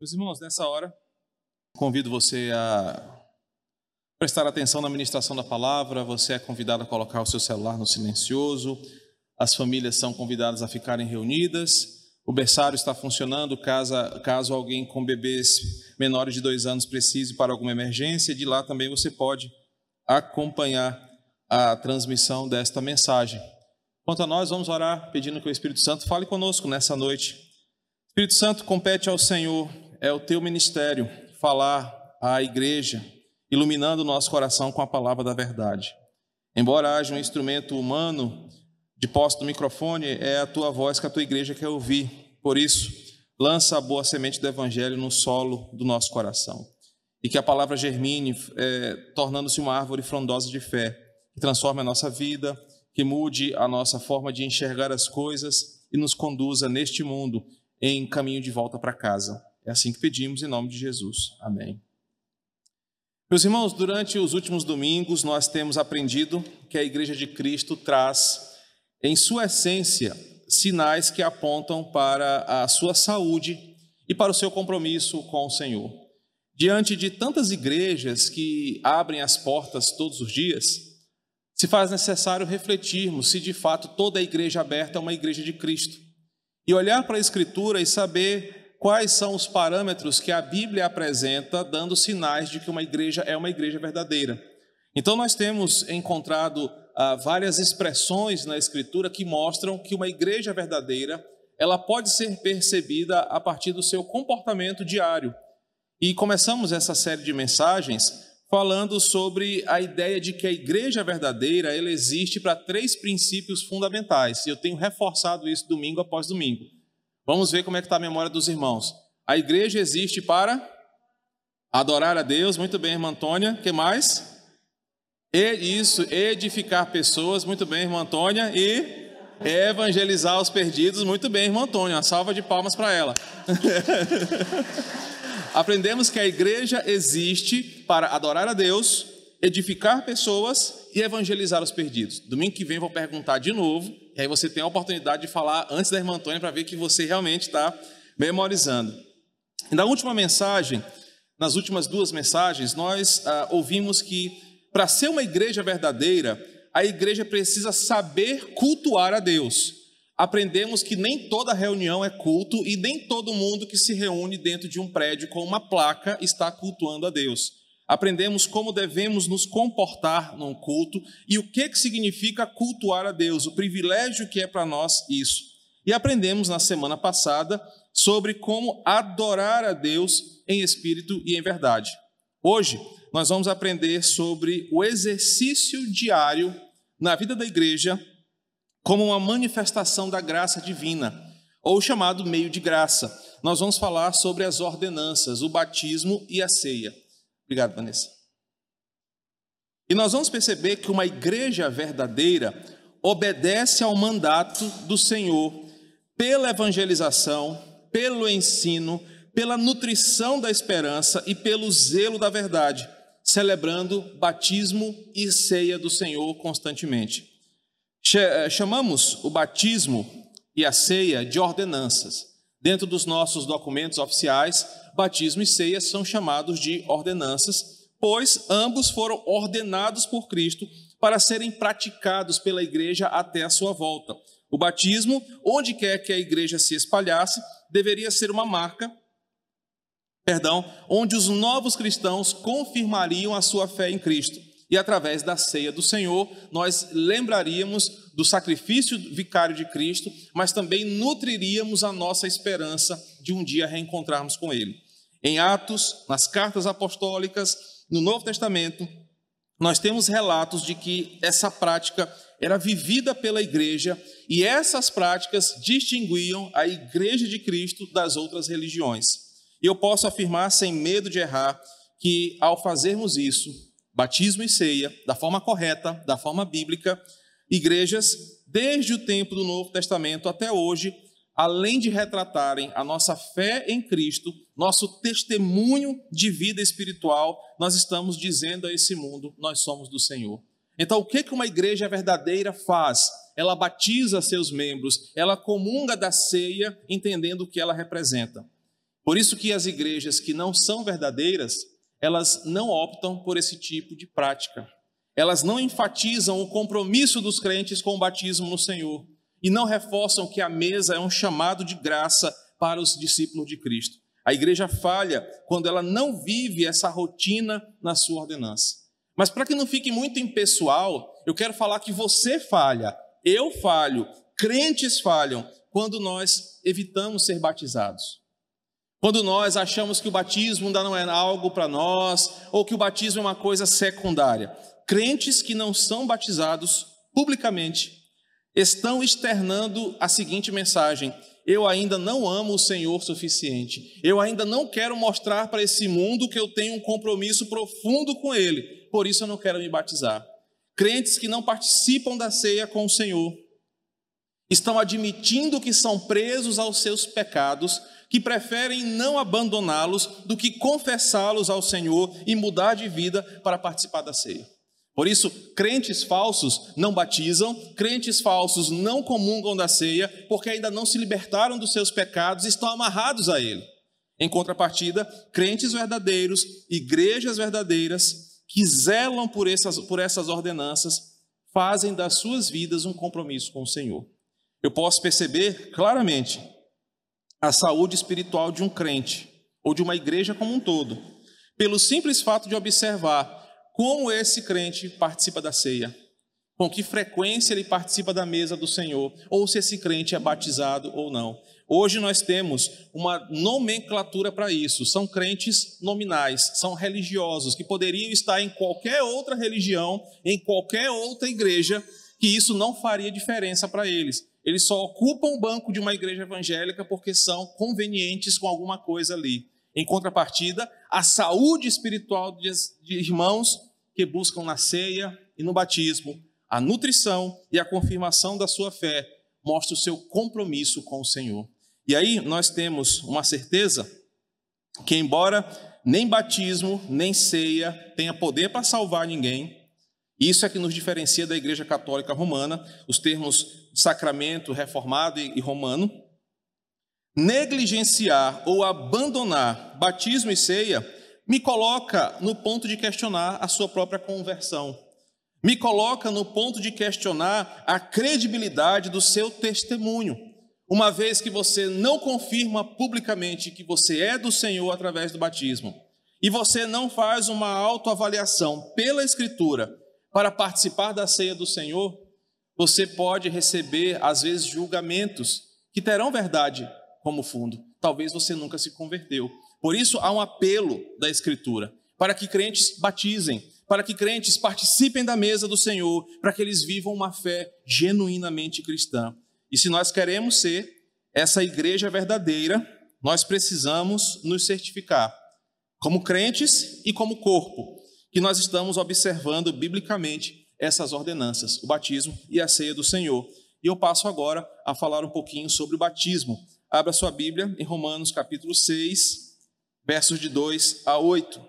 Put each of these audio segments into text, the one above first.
Meus irmãos, nessa hora, convido você a prestar atenção na ministração da palavra. Você é convidado a colocar o seu celular no silencioso. As famílias são convidadas a ficarem reunidas. O berçário está funcionando caso, caso alguém com bebês menores de dois anos precise para alguma emergência. De lá também você pode acompanhar a transmissão desta mensagem. Quanto a nós, vamos orar pedindo que o Espírito Santo fale conosco nessa noite. Espírito Santo, compete ao Senhor é o teu ministério falar à igreja, iluminando o nosso coração com a palavra da verdade. Embora haja um instrumento humano de posse do microfone, é a tua voz que a tua igreja quer ouvir. Por isso, lança a boa semente do evangelho no solo do nosso coração. E que a palavra germine, é, tornando-se uma árvore frondosa de fé, que transforme a nossa vida, que mude a nossa forma de enxergar as coisas e nos conduza neste mundo em caminho de volta para casa. É assim que pedimos em nome de Jesus. Amém. Meus irmãos, durante os últimos domingos nós temos aprendido que a Igreja de Cristo traz, em sua essência, sinais que apontam para a sua saúde e para o seu compromisso com o Senhor. Diante de tantas igrejas que abrem as portas todos os dias, se faz necessário refletirmos se de fato toda a igreja aberta é uma igreja de Cristo. E olhar para a Escritura e saber quais são os parâmetros que a Bíblia apresenta, dando sinais de que uma igreja é uma igreja verdadeira. Então, nós temos encontrado ah, várias expressões na Escritura que mostram que uma igreja verdadeira ela pode ser percebida a partir do seu comportamento diário. E começamos essa série de mensagens falando sobre a ideia de que a igreja verdadeira ela existe para três princípios fundamentais. E eu tenho reforçado isso domingo após domingo. Vamos ver como é que está a memória dos irmãos. A igreja existe para adorar a Deus, muito bem, irmã Antônia. que mais? E isso, edificar pessoas, muito bem, irmã Antônia. E evangelizar os perdidos, muito bem, irmã Antônia. Uma salva de palmas para ela. Aprendemos que a igreja existe para adorar a Deus, edificar pessoas e evangelizar os perdidos. Domingo que vem vou perguntar de novo, e aí você tem a oportunidade de falar antes da irmã Antônia para ver que você realmente está memorizando. E na última mensagem, nas últimas duas mensagens, nós ah, ouvimos que para ser uma igreja verdadeira, a igreja precisa saber cultuar a Deus. Aprendemos que nem toda reunião é culto e nem todo mundo que se reúne dentro de um prédio com uma placa está cultuando a Deus aprendemos como devemos nos comportar num culto e o que, que significa cultuar a Deus, o privilégio que é para nós isso. E aprendemos na semana passada sobre como adorar a Deus em espírito e em verdade. Hoje, nós vamos aprender sobre o exercício diário na vida da igreja como uma manifestação da graça divina, ou chamado meio de graça. Nós vamos falar sobre as ordenanças, o batismo e a ceia. Obrigado, Vanessa. E nós vamos perceber que uma igreja verdadeira obedece ao mandato do Senhor pela evangelização, pelo ensino, pela nutrição da esperança e pelo zelo da verdade, celebrando batismo e ceia do Senhor constantemente. Eh, chamamos o batismo e a ceia de ordenanças. Dentro dos nossos documentos oficiais, batismo e ceia são chamados de ordenanças, pois ambos foram ordenados por Cristo para serem praticados pela igreja até a sua volta. O batismo, onde quer que a igreja se espalhasse, deveria ser uma marca, perdão, onde os novos cristãos confirmariam a sua fé em Cristo. E através da ceia do Senhor, nós lembraríamos do sacrifício vicário de Cristo, mas também nutriríamos a nossa esperança de um dia reencontrarmos com Ele. Em Atos, nas cartas apostólicas, no Novo Testamento, nós temos relatos de que essa prática era vivida pela igreja e essas práticas distinguiam a igreja de Cristo das outras religiões. E eu posso afirmar, sem medo de errar, que ao fazermos isso, batismo e ceia, da forma correta, da forma bíblica, igrejas, desde o tempo do Novo Testamento até hoje, além de retratarem a nossa fé em Cristo, nosso testemunho de vida espiritual, nós estamos dizendo a esse mundo: nós somos do Senhor. Então, o que uma igreja verdadeira faz? Ela batiza seus membros, ela comunga da ceia, entendendo o que ela representa. Por isso que as igrejas que não são verdadeiras, elas não optam por esse tipo de prática. Elas não enfatizam o compromisso dos crentes com o batismo no Senhor e não reforçam que a mesa é um chamado de graça para os discípulos de Cristo. A igreja falha quando ela não vive essa rotina na sua ordenança. Mas para que não fique muito impessoal, eu quero falar que você falha, eu falho, crentes falham quando nós evitamos ser batizados. Quando nós achamos que o batismo ainda não é algo para nós, ou que o batismo é uma coisa secundária. Crentes que não são batizados publicamente estão externando a seguinte mensagem: eu ainda não amo o Senhor suficiente. Eu ainda não quero mostrar para esse mundo que eu tenho um compromisso profundo com Ele. Por isso eu não quero me batizar. Crentes que não participam da ceia com o Senhor estão admitindo que são presos aos seus pecados, que preferem não abandoná-los do que confessá-los ao Senhor e mudar de vida para participar da ceia. Por isso, crentes falsos não batizam, crentes falsos não comungam da ceia, porque ainda não se libertaram dos seus pecados e estão amarrados a ele. Em contrapartida, crentes verdadeiros, igrejas verdadeiras, que zelam por essas, por essas ordenanças, fazem das suas vidas um compromisso com o Senhor. Eu posso perceber claramente a saúde espiritual de um crente, ou de uma igreja como um todo, pelo simples fato de observar como esse crente participa da ceia, com que frequência ele participa da mesa do Senhor, ou se esse crente é batizado ou não. Hoje nós temos uma nomenclatura para isso. São crentes nominais, são religiosos, que poderiam estar em qualquer outra religião, em qualquer outra igreja, que isso não faria diferença para eles. Eles só ocupam o banco de uma igreja evangélica porque são convenientes com alguma coisa ali. Em contrapartida, a saúde espiritual de irmãos que buscam na ceia e no batismo a nutrição e a confirmação da sua fé, mostra o seu compromisso com o Senhor. E aí nós temos uma certeza que, embora nem batismo, nem ceia tenha poder para salvar ninguém, isso é que nos diferencia da Igreja Católica Romana, os termos sacramento, reformado e romano. Negligenciar ou abandonar batismo e ceia me coloca no ponto de questionar a sua própria conversão. Me coloca no ponto de questionar a credibilidade do seu testemunho. Uma vez que você não confirma publicamente que você é do Senhor através do batismo, e você não faz uma autoavaliação pela Escritura para participar da ceia do Senhor, você pode receber, às vezes, julgamentos que terão verdade como fundo. Talvez você nunca se converteu. Por isso há um apelo da Escritura para que crentes batizem, para que crentes participem da mesa do Senhor, para que eles vivam uma fé genuinamente cristã. E se nós queremos ser essa igreja verdadeira, nós precisamos nos certificar, como crentes e como corpo, que nós estamos observando biblicamente essas ordenanças, o batismo e a ceia do Senhor. E eu passo agora a falar um pouquinho sobre o batismo. Abra sua Bíblia em Romanos capítulo 6, versos de 2 a 8.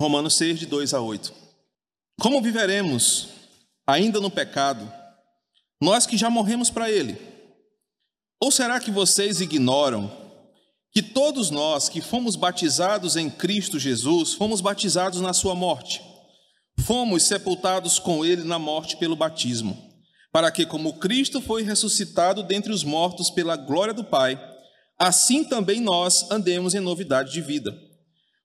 Romanos 6, de 2 a 8. Como viveremos ainda no pecado, nós que já morremos para ele? Ou será que vocês ignoram que todos nós que fomos batizados em Cristo Jesus, fomos batizados na sua morte? Fomos sepultados com ele na morte pelo batismo, para que, como Cristo foi ressuscitado dentre os mortos pela glória do Pai, assim também nós andemos em novidade de vida.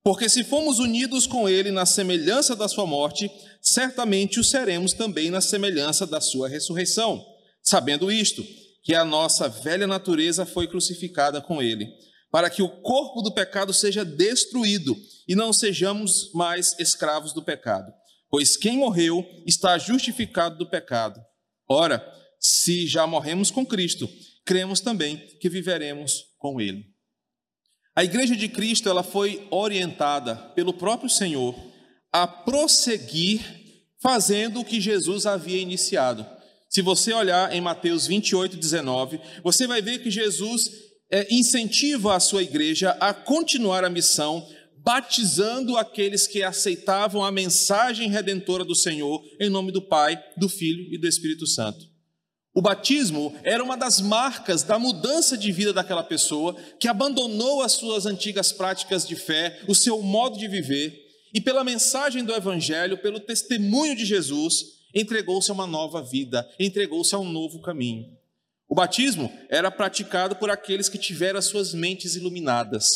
Porque se fomos unidos com Ele na semelhança da Sua morte, certamente o seremos também na semelhança da Sua ressurreição. Sabendo isto, que a nossa velha natureza foi crucificada com Ele, para que o corpo do pecado seja destruído e não sejamos mais escravos do pecado. Pois quem morreu está justificado do pecado. Ora, se já morremos com Cristo, cremos também que viveremos com ele. A igreja de Cristo ela foi orientada pelo próprio Senhor a prosseguir fazendo o que Jesus havia iniciado. Se você olhar em Mateus 28, 19, você vai ver que Jesus é, incentiva a sua igreja a continuar a missão, batizando aqueles que aceitavam a mensagem redentora do Senhor, em nome do Pai, do Filho e do Espírito Santo. O batismo era uma das marcas da mudança de vida daquela pessoa que abandonou as suas antigas práticas de fé, o seu modo de viver, e pela mensagem do Evangelho, pelo testemunho de Jesus, entregou-se a uma nova vida, entregou-se a um novo caminho. O batismo era praticado por aqueles que tiveram as suas mentes iluminadas,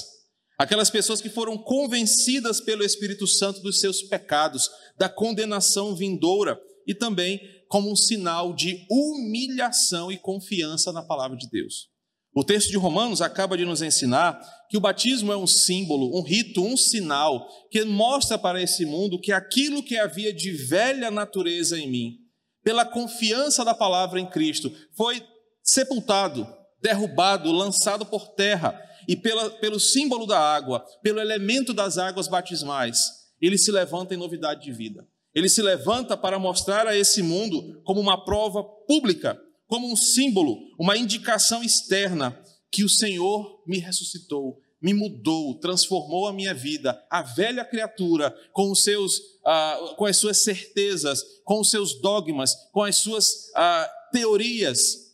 aquelas pessoas que foram convencidas pelo Espírito Santo dos seus pecados, da condenação vindoura e também como um sinal de humilhação e confiança na palavra de Deus. O texto de Romanos acaba de nos ensinar que o batismo é um símbolo, um rito, um sinal que mostra para esse mundo que aquilo que havia de velha natureza em mim, pela confiança da palavra em Cristo, foi sepultado, derrubado, lançado por terra, e pela, pelo símbolo da água, pelo elemento das águas batismais, ele se levanta em novidade de vida. Ele se levanta para mostrar a esse mundo como uma prova pública, como um símbolo, uma indicação externa que o Senhor me ressuscitou, me mudou, transformou a minha vida. A velha criatura, com os seus, ah, com as suas certezas, com os seus dogmas, com as suas ah, teorias,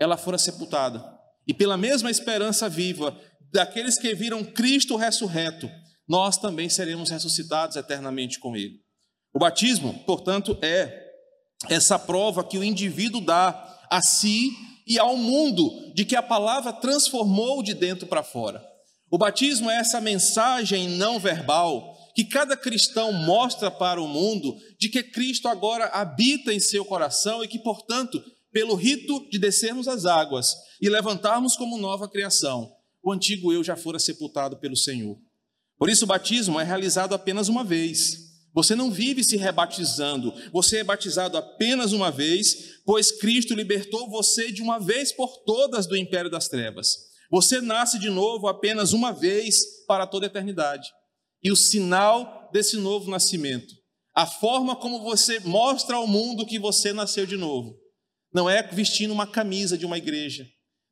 ela fora sepultada. E pela mesma esperança viva daqueles que viram Cristo ressurreto, nós também seremos ressuscitados eternamente com Ele. O batismo, portanto, é essa prova que o indivíduo dá a si e ao mundo de que a palavra transformou de dentro para fora. O batismo é essa mensagem não verbal que cada cristão mostra para o mundo de que Cristo agora habita em seu coração e que, portanto, pelo rito de descermos as águas e levantarmos como nova criação, o antigo eu já fora sepultado pelo Senhor. Por isso, o batismo é realizado apenas uma vez. Você não vive se rebatizando, você é batizado apenas uma vez, pois Cristo libertou você de uma vez por todas do império das trevas. Você nasce de novo apenas uma vez para toda a eternidade. E o sinal desse novo nascimento, a forma como você mostra ao mundo que você nasceu de novo, não é vestindo uma camisa de uma igreja,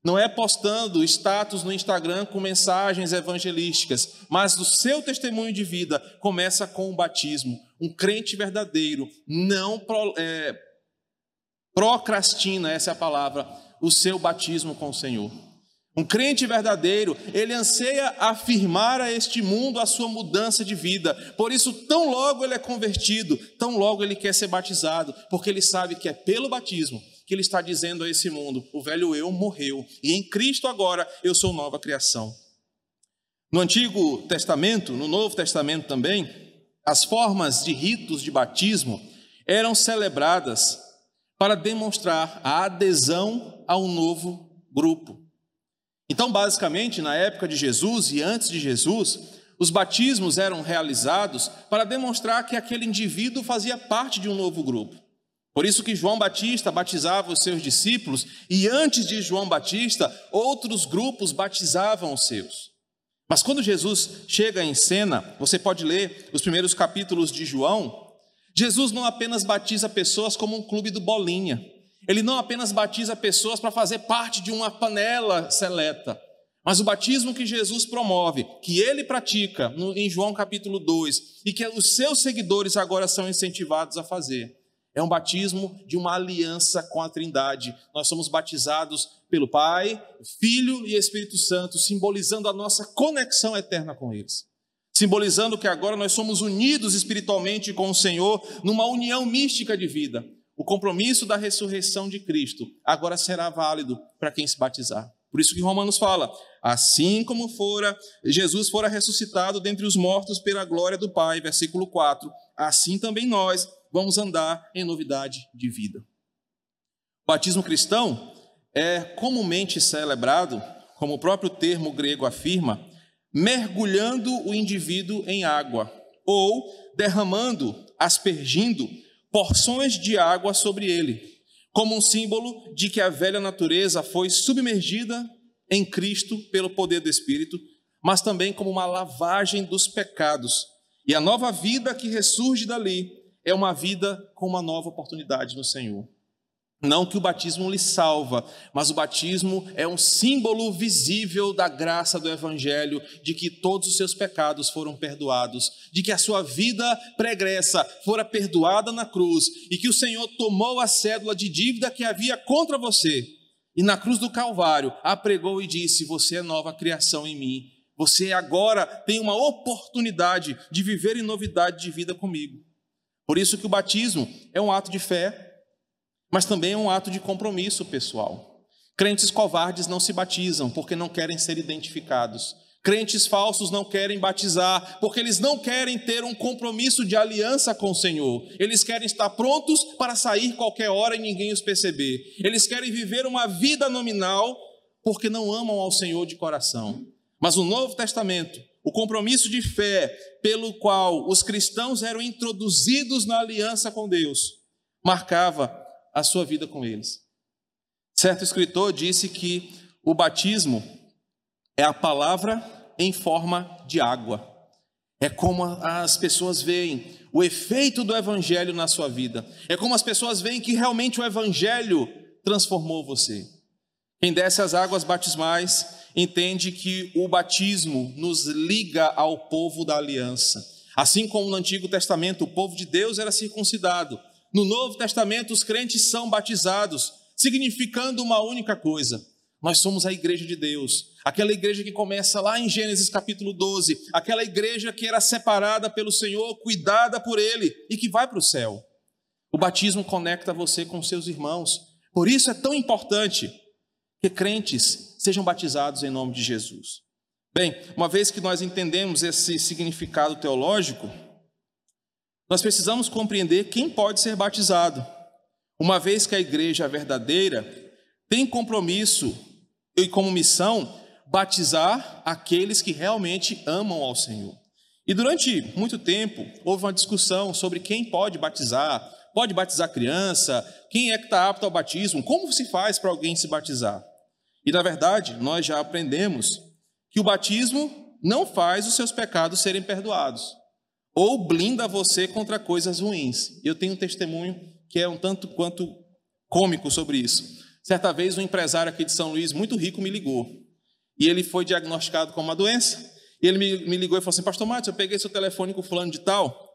não é postando status no Instagram com mensagens evangelísticas, mas o seu testemunho de vida começa com o batismo. Um crente verdadeiro não pro, é, procrastina, essa é a palavra, o seu batismo com o Senhor. Um crente verdadeiro, ele anseia afirmar a este mundo a sua mudança de vida. Por isso, tão logo ele é convertido, tão logo ele quer ser batizado, porque ele sabe que é pelo batismo que ele está dizendo a esse mundo: o velho eu morreu e em Cristo agora eu sou nova criação. No Antigo Testamento, no Novo Testamento também, as formas de ritos de batismo eram celebradas para demonstrar a adesão a um novo grupo. Então, basicamente, na época de Jesus e antes de Jesus, os batismos eram realizados para demonstrar que aquele indivíduo fazia parte de um novo grupo. Por isso que João Batista batizava os seus discípulos e antes de João Batista, outros grupos batizavam os seus. Mas quando Jesus chega em cena, você pode ler os primeiros capítulos de João, Jesus não apenas batiza pessoas como um clube do bolinha. Ele não apenas batiza pessoas para fazer parte de uma panela seleta. Mas o batismo que Jesus promove, que ele pratica em João capítulo 2 e que os seus seguidores agora são incentivados a fazer, é um batismo de uma aliança com a Trindade. Nós somos batizados pelo Pai, Filho e Espírito Santo, simbolizando a nossa conexão eterna com eles. Simbolizando que agora nós somos unidos espiritualmente com o Senhor numa união mística de vida. O compromisso da ressurreição de Cristo agora será válido para quem se batizar. Por isso que Romanos fala: assim como fora Jesus fora ressuscitado dentre os mortos pela glória do Pai, versículo 4, assim também nós vamos andar em novidade de vida. O batismo cristão é comumente celebrado, como o próprio termo grego afirma, mergulhando o indivíduo em água ou derramando, aspergindo porções de água sobre ele, como um símbolo de que a velha natureza foi submergida em Cristo pelo poder do Espírito, mas também como uma lavagem dos pecados. E a nova vida que ressurge dali é uma vida com uma nova oportunidade no Senhor. Não que o batismo lhe salva, mas o batismo é um símbolo visível da graça do Evangelho, de que todos os seus pecados foram perdoados, de que a sua vida pregressa fora perdoada na cruz e que o Senhor tomou a cédula de dívida que havia contra você e na cruz do Calvário apregou e disse: Você é nova criação em mim. Você agora tem uma oportunidade de viver em novidade de vida comigo. Por isso que o batismo é um ato de fé, mas também é um ato de compromisso pessoal. Crentes covardes não se batizam porque não querem ser identificados. Crentes falsos não querem batizar porque eles não querem ter um compromisso de aliança com o Senhor. Eles querem estar prontos para sair qualquer hora e ninguém os perceber. Eles querem viver uma vida nominal porque não amam ao Senhor de coração. Mas o Novo Testamento, o compromisso de fé pelo qual os cristãos eram introduzidos na aliança com Deus, marcava a sua vida com eles. Certo escritor disse que o batismo é a palavra em forma de água. É como as pessoas veem o efeito do evangelho na sua vida. É como as pessoas veem que realmente o evangelho transformou você. Quem desce as águas batismais entende que o batismo nos liga ao povo da aliança. Assim como no Antigo Testamento o povo de Deus era circuncidado, no Novo Testamento, os crentes são batizados, significando uma única coisa: nós somos a igreja de Deus, aquela igreja que começa lá em Gênesis capítulo 12, aquela igreja que era separada pelo Senhor, cuidada por Ele e que vai para o céu. O batismo conecta você com seus irmãos, por isso é tão importante que crentes sejam batizados em nome de Jesus. Bem, uma vez que nós entendemos esse significado teológico, nós precisamos compreender quem pode ser batizado, uma vez que a igreja verdadeira tem compromisso e como missão batizar aqueles que realmente amam ao Senhor. E durante muito tempo houve uma discussão sobre quem pode batizar, pode batizar criança, quem é que está apto ao batismo, como se faz para alguém se batizar. E na verdade, nós já aprendemos que o batismo não faz os seus pecados serem perdoados ou blinda você contra coisas ruins. Eu tenho um testemunho que é um tanto quanto cômico sobre isso. Certa vez, um empresário aqui de São Luís, muito rico, me ligou. E ele foi diagnosticado com uma doença. E ele me, ligou e falou assim: Pastor Matos, eu peguei seu telefone com fulano de tal.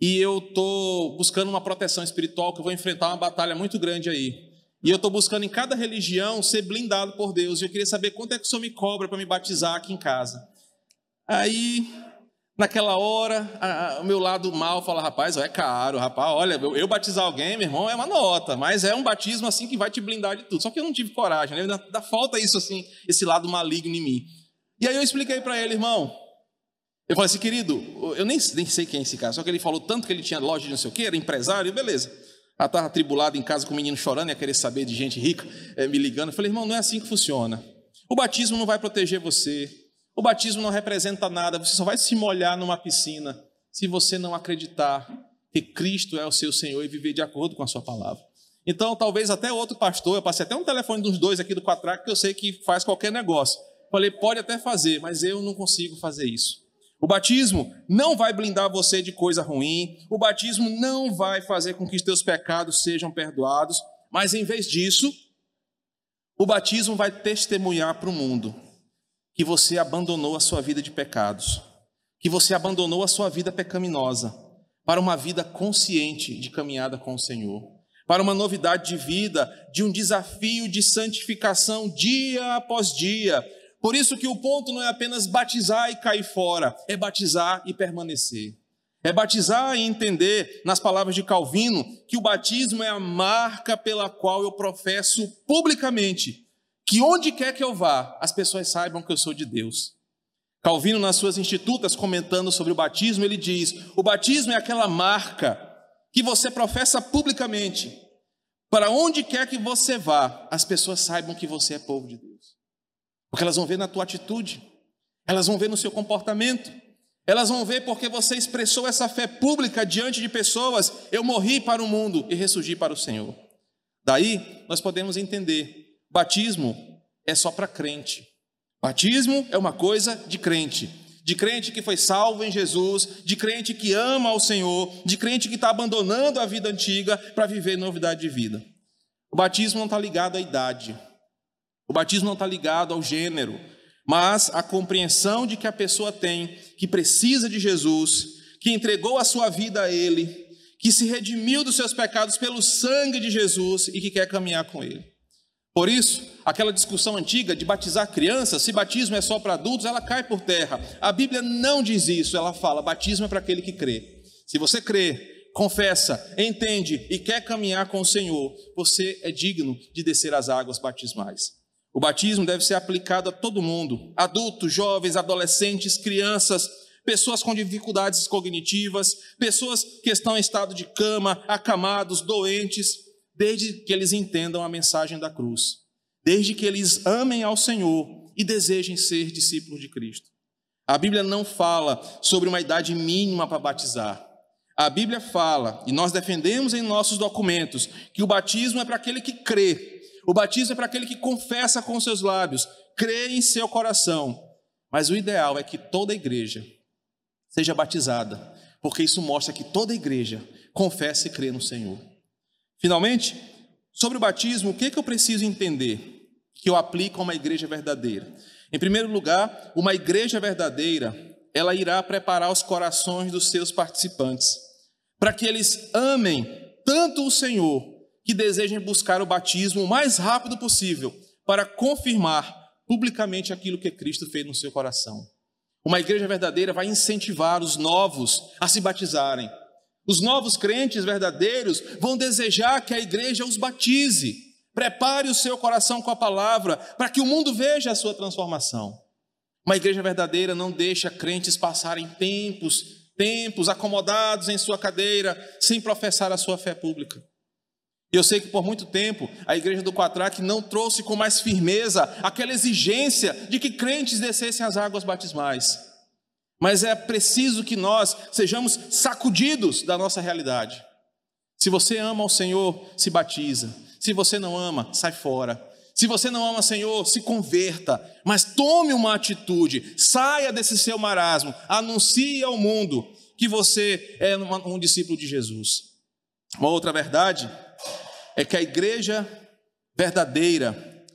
E eu estou buscando uma proteção espiritual, que eu vou enfrentar uma batalha muito grande aí. E eu estou buscando em cada religião ser blindado por Deus. E eu queria saber quanto é que o senhor me cobra para me batizar aqui em casa. Aí Naquela hora, a, a, o meu lado mal fala, rapaz, é caro, rapaz, olha, eu, eu, batizar alguém, meu irmão, é uma nota, mas é um batismo assim que vai te blindar de tudo. Só que eu não tive coragem, né? Dá, falta isso assim, esse lado maligno em mim. E aí eu expliquei para ele, irmão. Eu falei assim, querido, eu nem, nem sei quem é esse cara, só que ele falou tanto que ele tinha loja de não sei o quê, era empresário, beleza. Ela estava atribulado em casa com o menino chorando, ia querer saber de gente rica, é, me ligando. Eu falei, irmão, não é assim que funciona. O batismo não vai proteger você, o batismo não representa nada, você só vai se molhar numa piscina se você não acreditar que Cristo é o seu Senhor e viver de acordo com a sua palavra. Então, talvez até outro pastor, eu passei até um telefone dos dois aqui do Quatrac, que eu sei que faz qualquer negócio. Falei, pode até fazer, mas eu não consigo fazer isso. O batismo não vai blindar você de coisa ruim, o batismo não vai fazer com que os teus pecados sejam perdoados, mas em vez disso, o batismo vai testemunhar para o mundo que você abandonou a sua vida de pecados, que você abandonou a sua vida pecaminosa para uma vida consciente de caminhada com o Senhor, para uma novidade de vida, de um desafio de santificação dia após dia. Por isso que o ponto não é apenas batizar e cair fora, é batizar e permanecer. É batizar e entender, nas palavras de Calvino, que o batismo é a marca pela qual eu professo publicamente que onde quer que eu vá, as pessoas saibam que eu sou de Deus. Calvino, nas suas institutas, comentando sobre o batismo, ele diz: o batismo é aquela marca que você professa publicamente. Para onde quer que você vá, as pessoas saibam que você é povo de Deus. Porque elas vão ver na tua atitude, elas vão ver no seu comportamento, elas vão ver porque você expressou essa fé pública diante de pessoas. Eu morri para o mundo e ressurgi para o Senhor. Daí nós podemos entender Batismo é só para crente. Batismo é uma coisa de crente. De crente que foi salvo em Jesus, de crente que ama ao Senhor, de crente que está abandonando a vida antiga para viver novidade de vida. O batismo não está ligado à idade, o batismo não está ligado ao gênero, mas à compreensão de que a pessoa tem, que precisa de Jesus, que entregou a sua vida a Ele, que se redimiu dos seus pecados pelo sangue de Jesus e que quer caminhar com Ele. Por isso, aquela discussão antiga de batizar crianças, se batismo é só para adultos, ela cai por terra. A Bíblia não diz isso, ela fala: batismo é para aquele que crê. Se você crê, confessa, entende e quer caminhar com o Senhor, você é digno de descer as águas batismais. O batismo deve ser aplicado a todo mundo: adultos, jovens, adolescentes, crianças, pessoas com dificuldades cognitivas, pessoas que estão em estado de cama, acamados, doentes, desde que eles entendam a mensagem da cruz, desde que eles amem ao Senhor e desejem ser discípulos de Cristo. A Bíblia não fala sobre uma idade mínima para batizar. A Bíblia fala, e nós defendemos em nossos documentos, que o batismo é para aquele que crê. O batismo é para aquele que confessa com seus lábios, crê em seu coração. Mas o ideal é que toda igreja seja batizada, porque isso mostra que toda igreja confessa e crê no Senhor. Finalmente, sobre o batismo, o que, é que eu preciso entender que eu aplico a uma igreja verdadeira? Em primeiro lugar, uma igreja verdadeira ela irá preparar os corações dos seus participantes, para que eles amem tanto o Senhor, que desejem buscar o batismo o mais rápido possível, para confirmar publicamente aquilo que Cristo fez no seu coração. Uma igreja verdadeira vai incentivar os novos a se batizarem. Os novos crentes verdadeiros vão desejar que a igreja os batize. Prepare o seu coração com a palavra, para que o mundo veja a sua transformação. Uma igreja verdadeira não deixa crentes passarem tempos, tempos acomodados em sua cadeira, sem professar a sua fé pública. E eu sei que por muito tempo a igreja do Quatraque não trouxe com mais firmeza aquela exigência de que crentes descessem as águas batismais. Mas é preciso que nós sejamos sacudidos da nossa realidade. Se você ama o Senhor, se batiza. Se você não ama, sai fora. Se você não ama o Senhor, se converta, mas tome uma atitude, saia desse seu marasmo, anuncie ao mundo que você é um discípulo de Jesus. Uma outra verdade é que a igreja verdadeira,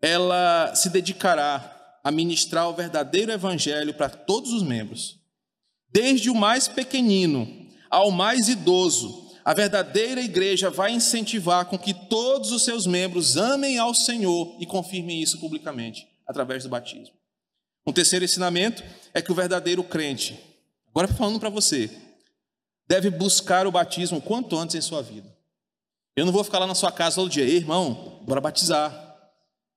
ela se dedicará a ministrar o verdadeiro evangelho para todos os membros, desde o mais pequenino ao mais idoso, a verdadeira igreja vai incentivar com que todos os seus membros amem ao Senhor e confirmem isso publicamente, através do batismo. Um terceiro ensinamento é que o verdadeiro crente, agora falando para você, deve buscar o batismo quanto antes em sua vida. Eu não vou ficar lá na sua casa todo dia, irmão, bora batizar.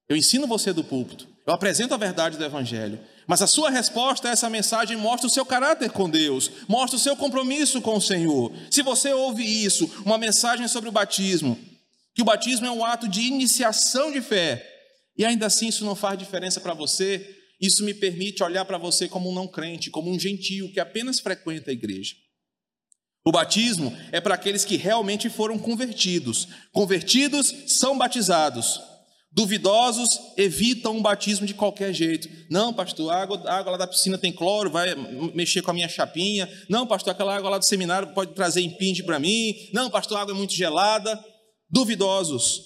Eu ensino você do púlpito, eu apresento a verdade do Evangelho. Mas a sua resposta a essa mensagem mostra o seu caráter com Deus, mostra o seu compromisso com o Senhor. Se você ouve isso, uma mensagem sobre o batismo, que o batismo é um ato de iniciação de fé, e ainda assim isso não faz diferença para você, isso me permite olhar para você como um não crente, como um gentio que apenas frequenta a igreja. O batismo é para aqueles que realmente foram convertidos. Convertidos são batizados. Duvidosos evitam um batismo de qualquer jeito. Não, pastor, a água, a água lá da piscina tem cloro, vai mexer com a minha chapinha. Não, pastor, aquela água lá do seminário pode trazer impinde para mim. Não, pastor, a água é muito gelada. Duvidosos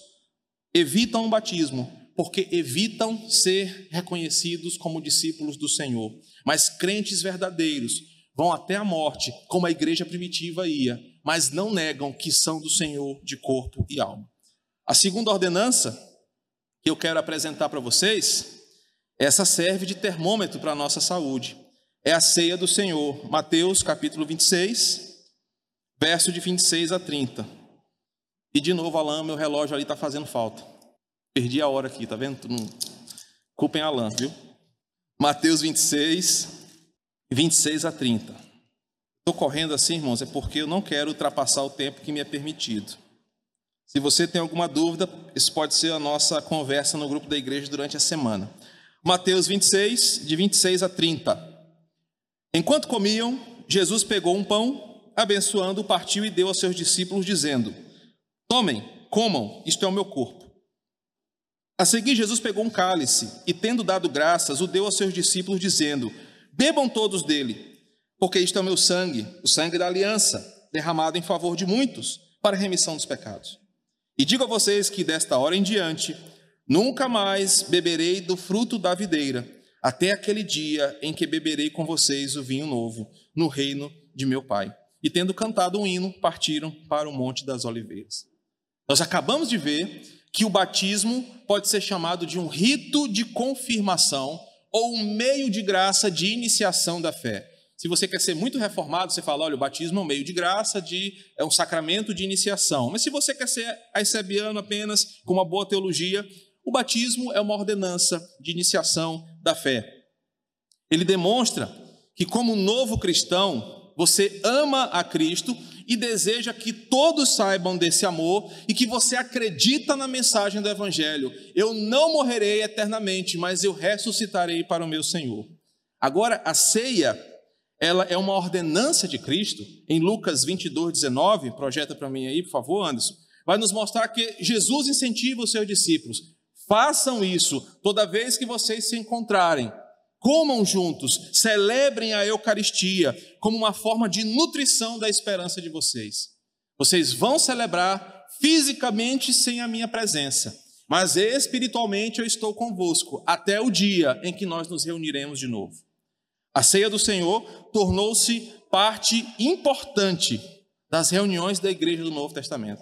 evitam o batismo porque evitam ser reconhecidos como discípulos do Senhor. Mas crentes verdadeiros vão até a morte, como a igreja primitiva ia, mas não negam que são do Senhor de corpo e alma. A segunda ordenança que eu quero apresentar para vocês, essa serve de termômetro para a nossa saúde. É a ceia do Senhor, Mateus capítulo 26, verso de 26 a 30. E de novo, Alain, meu relógio ali está fazendo falta. Perdi a hora aqui, tá vendo? Não... Culpem Alain, viu? Mateus 26, 26 a 30. Estou correndo assim, irmãos, é porque eu não quero ultrapassar o tempo que me é permitido. Se você tem alguma dúvida, isso pode ser a nossa conversa no grupo da igreja durante a semana. Mateus 26, de 26 a 30. Enquanto comiam, Jesus pegou um pão, abençoando, partiu e deu aos seus discípulos, dizendo: Tomem, comam, isto é o meu corpo. A seguir, Jesus pegou um cálice e, tendo dado graças, o deu aos seus discípulos, dizendo: Bebam todos dele, porque isto é o meu sangue, o sangue da aliança, derramado em favor de muitos, para a remissão dos pecados. E digo a vocês que desta hora em diante, nunca mais beberei do fruto da videira, até aquele dia em que beberei com vocês o vinho novo, no reino de meu Pai. E tendo cantado um hino, partiram para o Monte das Oliveiras. Nós acabamos de ver que o batismo pode ser chamado de um rito de confirmação ou um meio de graça de iniciação da fé. Se você quer ser muito reformado, você fala: olha, o batismo é um meio de graça, de, é um sacramento de iniciação. Mas se você quer ser aicebiano apenas, com uma boa teologia, o batismo é uma ordenança de iniciação da fé. Ele demonstra que, como novo cristão, você ama a Cristo e deseja que todos saibam desse amor e que você acredita na mensagem do Evangelho. Eu não morrerei eternamente, mas eu ressuscitarei para o meu Senhor. Agora, a ceia ela é uma ordenança de Cristo, em Lucas 22, 19, projeta para mim aí, por favor, Anderson, vai nos mostrar que Jesus incentiva os seus discípulos, façam isso toda vez que vocês se encontrarem, comam juntos, celebrem a Eucaristia como uma forma de nutrição da esperança de vocês. Vocês vão celebrar fisicamente sem a minha presença, mas espiritualmente eu estou convosco até o dia em que nós nos reuniremos de novo. A ceia do Senhor tornou-se parte importante das reuniões da igreja do Novo Testamento.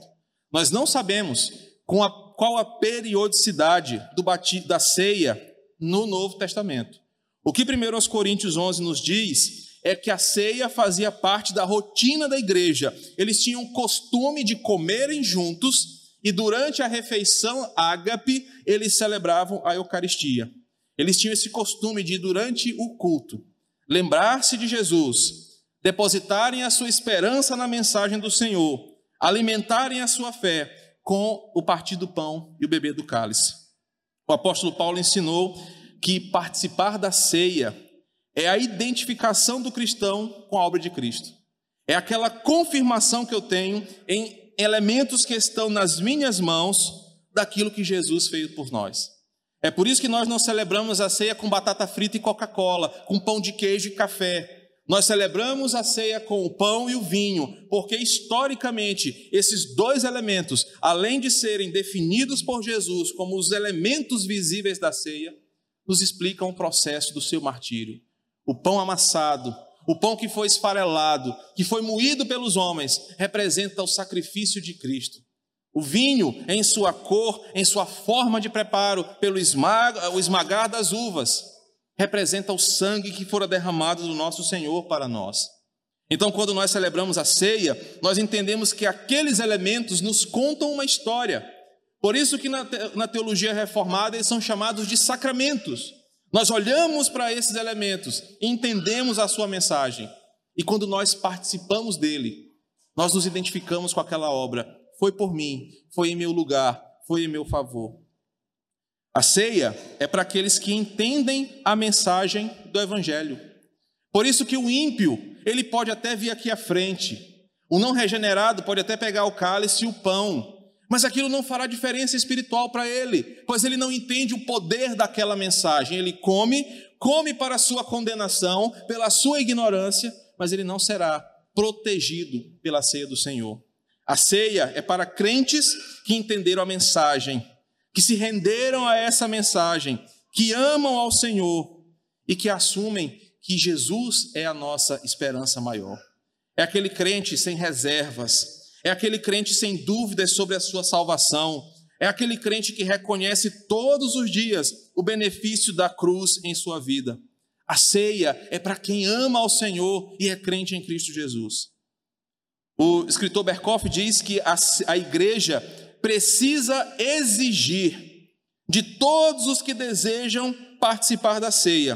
Nós não sabemos a, qual a periodicidade do da ceia no Novo Testamento. O que 1 Coríntios 11 nos diz é que a ceia fazia parte da rotina da igreja. Eles tinham o costume de comerem juntos e durante a refeição ágape eles celebravam a Eucaristia. Eles tinham esse costume de durante o culto lembrar-se de Jesus, depositarem a sua esperança na mensagem do Senhor, alimentarem a sua fé com o partir do pão e o beber do cálice. O apóstolo Paulo ensinou que participar da ceia é a identificação do cristão com a obra de Cristo. É aquela confirmação que eu tenho em elementos que estão nas minhas mãos daquilo que Jesus fez por nós. É por isso que nós não celebramos a ceia com batata frita e Coca-Cola, com pão de queijo e café. Nós celebramos a ceia com o pão e o vinho, porque historicamente esses dois elementos, além de serem definidos por Jesus como os elementos visíveis da ceia, nos explicam o processo do seu martírio. O pão amassado, o pão que foi esfarelado, que foi moído pelos homens, representa o sacrifício de Cristo. O vinho, em sua cor, em sua forma de preparo, pelo esmaga, o esmagar das uvas, representa o sangue que fora derramado do nosso Senhor para nós. Então, quando nós celebramos a ceia, nós entendemos que aqueles elementos nos contam uma história. Por isso que na, teologia reformada eles são chamados de sacramentos. Nós olhamos para esses elementos, entendemos a sua mensagem, e quando nós participamos dele, nós nos identificamos com aquela obra foi por mim, foi em meu lugar, foi em meu favor. A ceia é para aqueles que entendem a mensagem do evangelho. Por isso que o ímpio, ele pode até vir aqui à frente. O não regenerado pode até pegar o cálice e o pão, mas aquilo não fará diferença espiritual para ele, pois ele não entende o poder daquela mensagem. Ele come, come para a sua condenação, pela sua ignorância, mas ele não será protegido pela ceia do Senhor. A ceia é para crentes que entenderam a mensagem, que se renderam a essa mensagem, que amam ao Senhor e que assumem que Jesus é a nossa esperança maior. É aquele crente sem reservas, é aquele crente sem dúvidas sobre a sua salvação, é aquele crente que reconhece todos os dias o benefício da cruz em sua vida. A ceia é para quem ama ao Senhor e é crente em Cristo Jesus. O escritor Berkoff diz que a, a igreja precisa exigir de todos os que desejam participar da ceia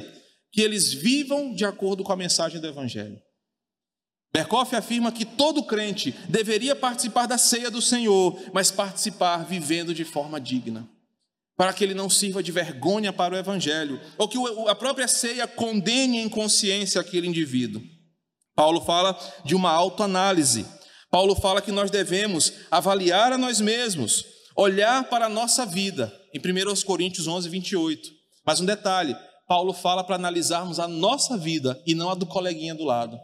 que eles vivam de acordo com a mensagem do Evangelho. Berkoff afirma que todo crente deveria participar da ceia do Senhor, mas participar vivendo de forma digna, para que ele não sirva de vergonha para o Evangelho, ou que a própria ceia condene em consciência aquele indivíduo. Paulo fala de uma autoanálise. Paulo fala que nós devemos avaliar a nós mesmos, olhar para a nossa vida, em 1 Coríntios 11, 28. Mas um detalhe: Paulo fala para analisarmos a nossa vida e não a do coleguinha do lado.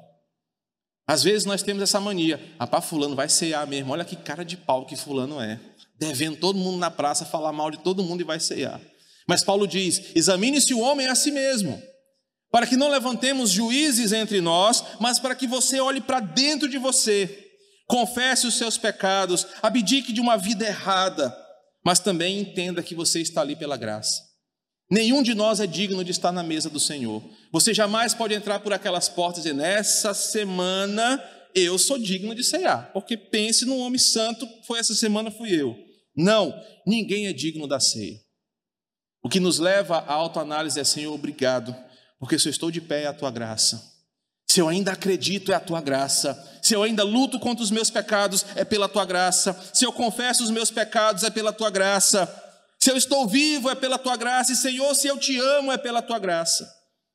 Às vezes nós temos essa mania, ah, pá, fulano vai cear mesmo, olha que cara de pau que fulano é. devendo todo mundo na praça, falar mal de todo mundo e vai ceiar. Mas Paulo diz: examine-se o homem a si mesmo, para que não levantemos juízes entre nós, mas para que você olhe para dentro de você, confesse os seus pecados, abdique de uma vida errada, mas também entenda que você está ali pela graça. Nenhum de nós é digno de estar na mesa do Senhor. Você jamais pode entrar por aquelas portas e dizer: nessa semana eu sou digno de ceiar, porque pense num homem santo, foi essa semana fui eu. Não, ninguém é digno da ceia. O que nos leva à autoanálise é: Senhor, obrigado, porque se eu estou de pé é a tua graça. Se eu ainda acredito, é a tua graça. Se eu ainda luto contra os meus pecados, é pela tua graça. Se eu confesso os meus pecados, é pela tua graça. Se eu estou vivo, é pela tua graça. E, Senhor, se eu te amo, é pela tua graça.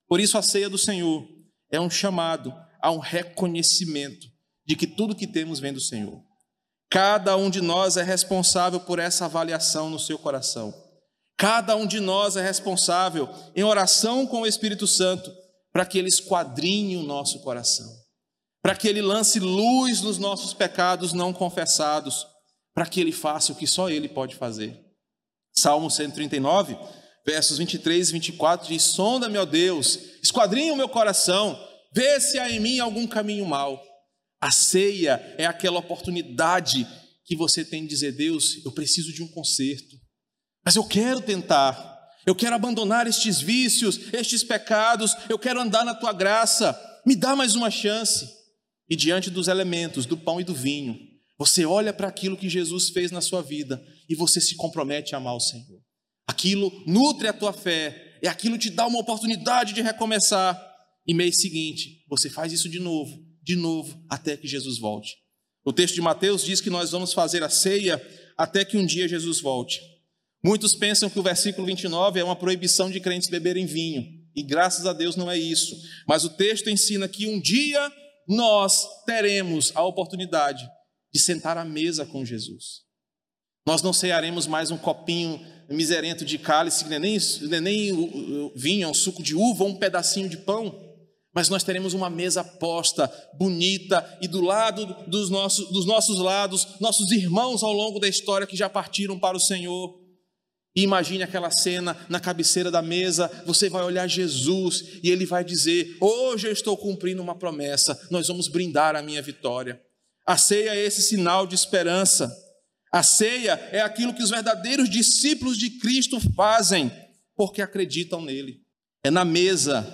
Por isso, a ceia do Senhor é um chamado a um reconhecimento de que tudo que temos vem do Senhor. Cada um de nós é responsável por essa avaliação no seu coração. Cada um de nós é responsável, em oração com o Espírito Santo, para que ele esquadrinhe o nosso coração, para que ele lance luz nos nossos pecados não confessados, para que ele faça o que só ele pode fazer. Salmo 139, versos 23 e 24 diz: Sonda-me, ó Deus, esquadrinha o meu coração, vê se há em mim algum caminho mau a ceia é aquela oportunidade que você tem de dizer: Deus, eu preciso de um conserto, mas eu quero tentar, eu quero abandonar estes vícios, estes pecados, eu quero andar na tua graça, me dá mais uma chance. E diante dos elementos, do pão e do vinho, você olha para aquilo que Jesus fez na sua vida e você se compromete a amar o Senhor. Aquilo nutre a tua fé, e aquilo te dá uma oportunidade de recomeçar. E mês seguinte, você faz isso de novo de novo até que Jesus volte. O texto de Mateus diz que nós vamos fazer a ceia até que um dia Jesus volte. Muitos pensam que o versículo 29 é uma proibição de crentes beberem vinho, e graças a Deus não é isso. Mas o texto ensina que um dia nós teremos a oportunidade de sentar à mesa com Jesus. Nós não cearemos mais um copinho miserento de cálice, nem, nem vinho, é um suco de uva um pedacinho de pão mas nós teremos uma mesa posta, bonita, e do lado dos nossos, dos nossos lados, nossos irmãos ao longo da história que já partiram para o Senhor. E imagine aquela cena na cabeceira da mesa, você vai olhar Jesus e ele vai dizer: Hoje eu estou cumprindo uma promessa, nós vamos brindar a minha vitória. A ceia é esse sinal de esperança. A ceia é aquilo que os verdadeiros discípulos de Cristo fazem, porque acreditam nele. É na mesa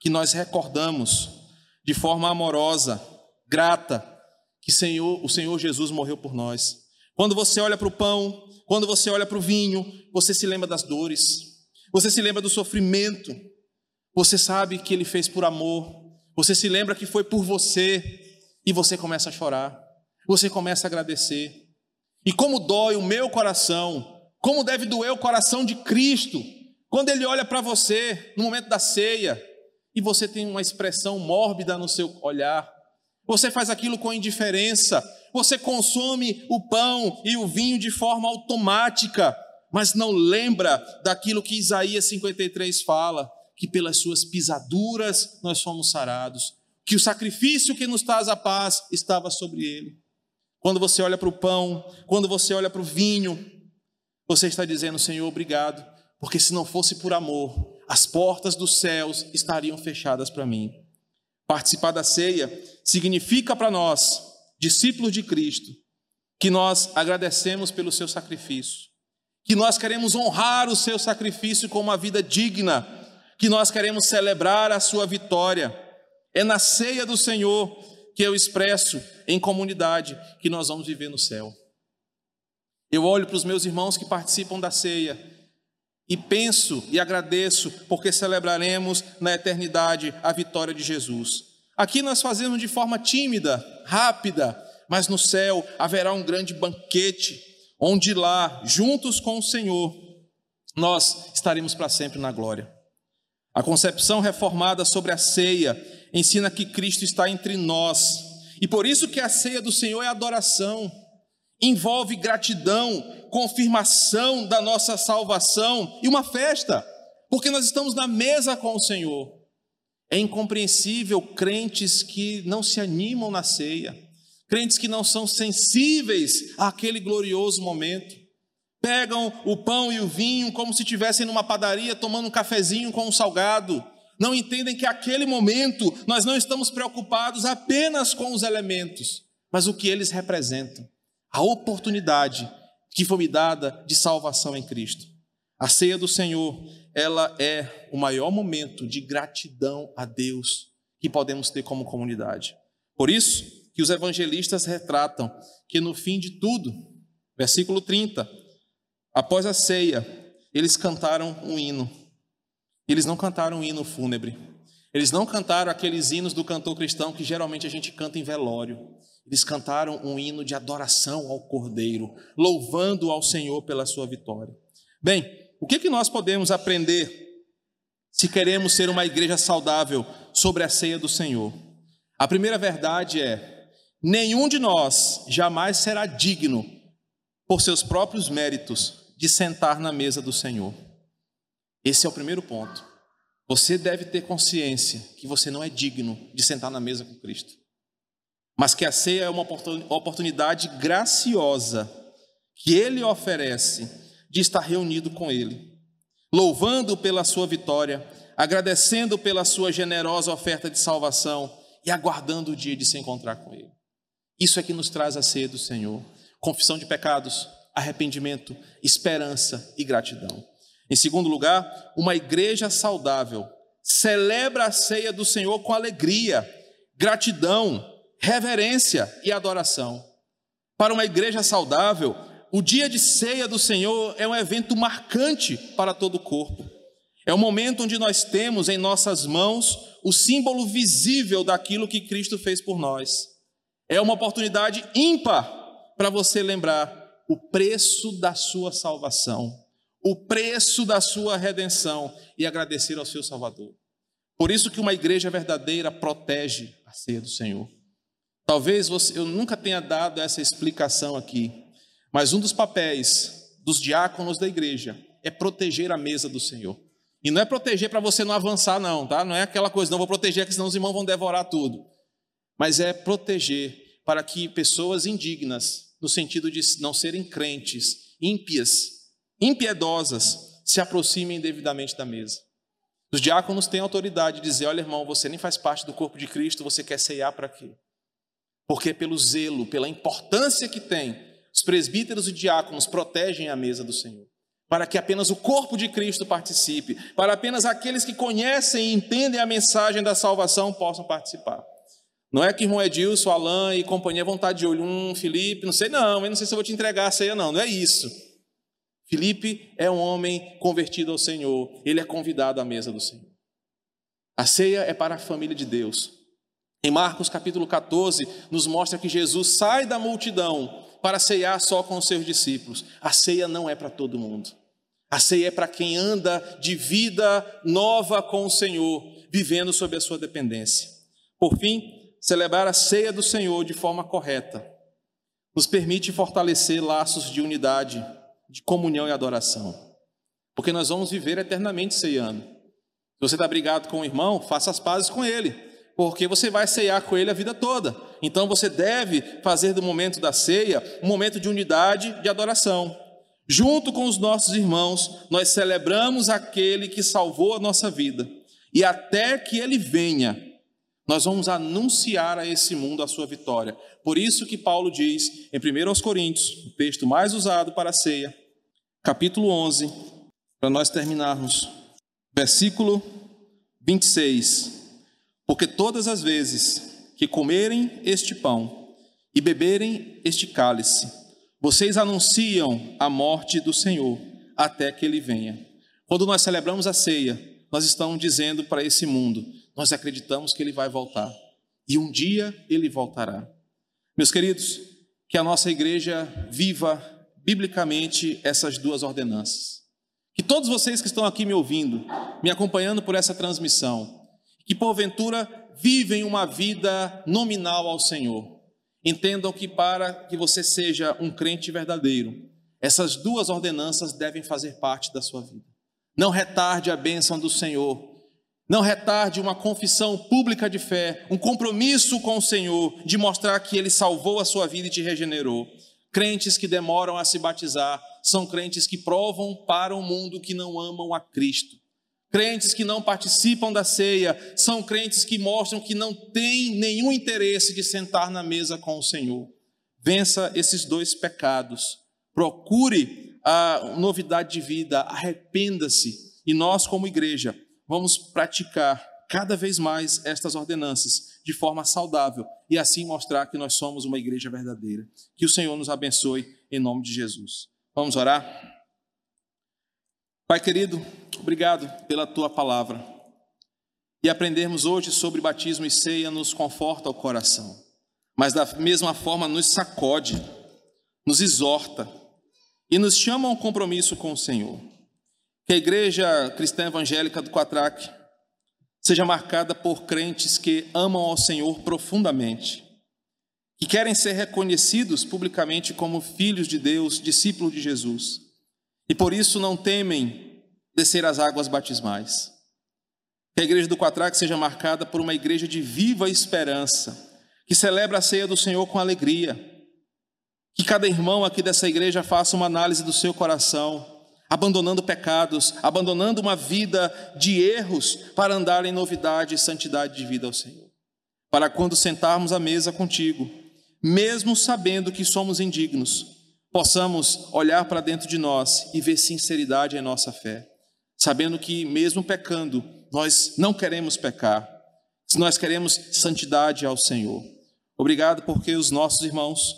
que nós recordamos de forma amorosa, grata, que Senhor, o Senhor Jesus morreu por nós. Quando você olha para o pão, quando você olha para o vinho, você se lembra das dores, você se lembra do sofrimento, você sabe que Ele fez por amor, você se lembra que foi por você, e você começa a chorar, você começa a agradecer. E como dói o meu coração, como deve doer o coração de Cristo, quando Ele olha para você no momento da ceia, e você tem uma expressão mórbida no seu olhar. Você faz aquilo com indiferença. Você consome o pão e o vinho de forma automática, mas não lembra daquilo que Isaías 53 fala, que pelas suas pisaduras nós fomos sarados, que o sacrifício que nos traz a paz estava sobre ele. Quando você olha para o pão, quando você olha para o vinho, você está dizendo, Senhor, obrigado, porque se não fosse por amor, as portas dos céus estariam fechadas para mim. Participar da ceia significa para nós, discípulos de Cristo, que nós agradecemos pelo seu sacrifício, que nós queremos honrar o seu sacrifício com uma vida digna, que nós queremos celebrar a sua vitória. É na ceia do Senhor que eu expresso em comunidade que nós vamos viver no céu. Eu olho para os meus irmãos que participam da ceia e penso e agradeço porque celebraremos na eternidade a vitória de Jesus. Aqui nós fazemos de forma tímida, rápida, mas no céu haverá um grande banquete, onde lá, juntos com o Senhor, nós estaremos para sempre na glória. A concepção reformada sobre a ceia ensina que Cristo está entre nós, e por isso que a ceia do Senhor é adoração envolve gratidão, confirmação da nossa salvação e uma festa, porque nós estamos na mesa com o Senhor. É incompreensível crentes que não se animam na ceia, crentes que não são sensíveis àquele glorioso momento. pegam o pão e o vinho como se estivessem numa padaria tomando um cafezinho com um salgado. Não entendem que aquele momento nós não estamos preocupados apenas com os elementos, mas o que eles representam. A oportunidade que foi me dada de salvação em Cristo. A ceia do Senhor, ela é o maior momento de gratidão a Deus que podemos ter como comunidade. Por isso que os evangelistas retratam que no fim de tudo, versículo 30, Após a ceia, eles cantaram um hino. Eles não cantaram um hino fúnebre. Eles não cantaram aqueles hinos do cantor cristão que geralmente a gente canta em velório. Eles cantaram um hino de adoração ao Cordeiro, louvando ao Senhor pela sua vitória. Bem, o que, que nós podemos aprender se queremos ser uma igreja saudável sobre a ceia do Senhor? A primeira verdade é: nenhum de nós jamais será digno, por seus próprios méritos, de sentar na mesa do Senhor. Esse é o primeiro ponto. Você deve ter consciência que você não é digno de sentar na mesa com Cristo, mas que a ceia é uma oportunidade graciosa que Ele oferece de estar reunido com Ele, louvando pela sua vitória, agradecendo pela sua generosa oferta de salvação e aguardando o dia de se encontrar com Ele. Isso é que nos traz a ceia do Senhor. Confissão de pecados, arrependimento, esperança e gratidão. Em segundo lugar, uma igreja saudável celebra a ceia do Senhor com alegria, gratidão, reverência e adoração. Para uma igreja saudável, o dia de ceia do Senhor é um evento marcante para todo o corpo. É o momento onde nós temos em nossas mãos o símbolo visível daquilo que Cristo fez por nós. É uma oportunidade ímpar para você lembrar o preço da sua salvação, o preço da sua redenção e agradecer ao seu Salvador. Por isso que uma igreja verdadeira protege a ceia do Senhor. Talvez você, eu nunca tenha dado essa explicação aqui, mas um dos papéis dos diáconos da igreja é proteger a mesa do Senhor. E não é proteger para você não avançar, não, tá? Não é aquela coisa, não vou proteger, que senão os irmãos vão devorar tudo. Mas é proteger para que pessoas indignas no sentido de não serem crentes, ímpias, impiedosas, se aproximem devidamente da mesa. Os diáconos têm autoridade de dizer: olha, irmão, você nem faz parte do corpo de Cristo, você quer ceiar para quê? Porque pelo zelo, pela importância que tem, os presbíteros e diáconos protegem a mesa do Senhor, para que apenas o corpo de Cristo participe, para apenas aqueles que conhecem e entendem a mensagem da salvação possam participar. Não é que irmão Edilson, Alain e companhia vão estar de olho, um Felipe, não sei não, eu não sei se eu vou te entregar a ceia não, não é isso. Felipe é um homem convertido ao Senhor, ele é convidado à mesa do Senhor. A ceia é para a família de Deus. Em Marcos capítulo 14, nos mostra que Jesus sai da multidão para ceiar só com os seus discípulos. A ceia não é para todo mundo. A ceia é para quem anda de vida nova com o Senhor, vivendo sob a sua dependência. Por fim, celebrar a ceia do Senhor de forma correta nos permite fortalecer laços de unidade, de comunhão e adoração. Porque nós vamos viver eternamente ceando. Se você está brigado com o irmão, faça as pazes com ele, porque você vai ceiar com ele a vida toda. Então você deve fazer do momento da ceia um momento de unidade, de adoração. Junto com os nossos irmãos, nós celebramos aquele que salvou a nossa vida. E até que ele venha, nós vamos anunciar a esse mundo a sua vitória. Por isso que Paulo diz em 1 Coríntios, o texto mais usado para a ceia, capítulo 11, para nós terminarmos, versículo 26. Porque todas as vezes que comerem este pão e beberem este cálice, vocês anunciam a morte do Senhor até que ele venha. Quando nós celebramos a ceia, nós estamos dizendo para esse mundo: nós acreditamos que ele vai voltar. E um dia ele voltará. Meus queridos, que a nossa igreja viva biblicamente essas duas ordenanças. Que todos vocês que estão aqui me ouvindo, me acompanhando por essa transmissão, que porventura vivem uma vida nominal ao Senhor, entendam que para que você seja um crente verdadeiro, essas duas ordenanças devem fazer parte da sua vida. Não retarde a bênção do Senhor não retarde uma confissão pública de fé, um compromisso com o Senhor de mostrar que Ele salvou a sua vida e te regenerou. Crentes que demoram a se batizar são crentes que provam para o mundo que não amam a Cristo. Crentes que não participam da ceia são crentes que mostram que não têm nenhum interesse de sentar na mesa com o Senhor. Vença esses dois pecados. Procure a novidade de vida, arrependa-se. E nós, como igreja, vamos praticar cada vez mais estas ordenanças de forma saudável e assim mostrar que nós somos uma igreja verdadeira. Que o Senhor nos abençoe em nome de Jesus. Vamos orar? Pai querido, obrigado pela tua palavra. E aprendermos hoje sobre batismo e ceia nos conforta o coração, mas da mesma forma nos sacode, nos exorta e nos chama a um compromisso com o Senhor. Que a igreja cristã evangélica do Quatraque seja marcada por crentes que amam ao Senhor profundamente, que querem ser reconhecidos publicamente como filhos de Deus, discípulos de Jesus e por isso não temem descer as águas batismais. Que a igreja do Quatraque seja marcada por uma igreja de viva esperança, que celebra a ceia do Senhor com alegria. Que cada irmão aqui dessa igreja faça uma análise do seu coração, abandonando pecados, abandonando uma vida de erros para andar em novidade e santidade de vida ao Senhor. Para quando sentarmos à mesa contigo, mesmo sabendo que somos indignos, possamos olhar para dentro de nós e ver sinceridade em nossa fé, sabendo que, mesmo pecando, nós não queremos pecar, nós queremos santidade ao Senhor. Obrigado porque os nossos irmãos,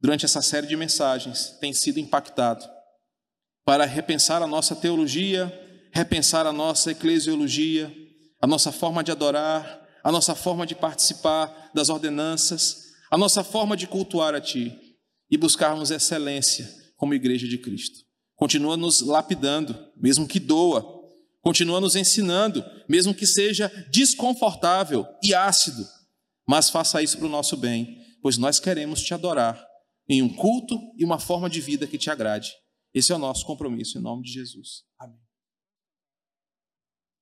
durante essa série de mensagens, têm sido impactados para repensar a nossa teologia, repensar a nossa eclesiologia, a nossa forma de adorar, a nossa forma de participar das ordenanças, a nossa forma de cultuar a Ti e buscarmos excelência como igreja de Cristo. Continua nos lapidando, mesmo que doa. Continua nos ensinando, mesmo que seja desconfortável e ácido. Mas faça isso para o nosso bem, pois nós queremos te adorar em um culto e uma forma de vida que te agrade. Esse é o nosso compromisso, em nome de Jesus.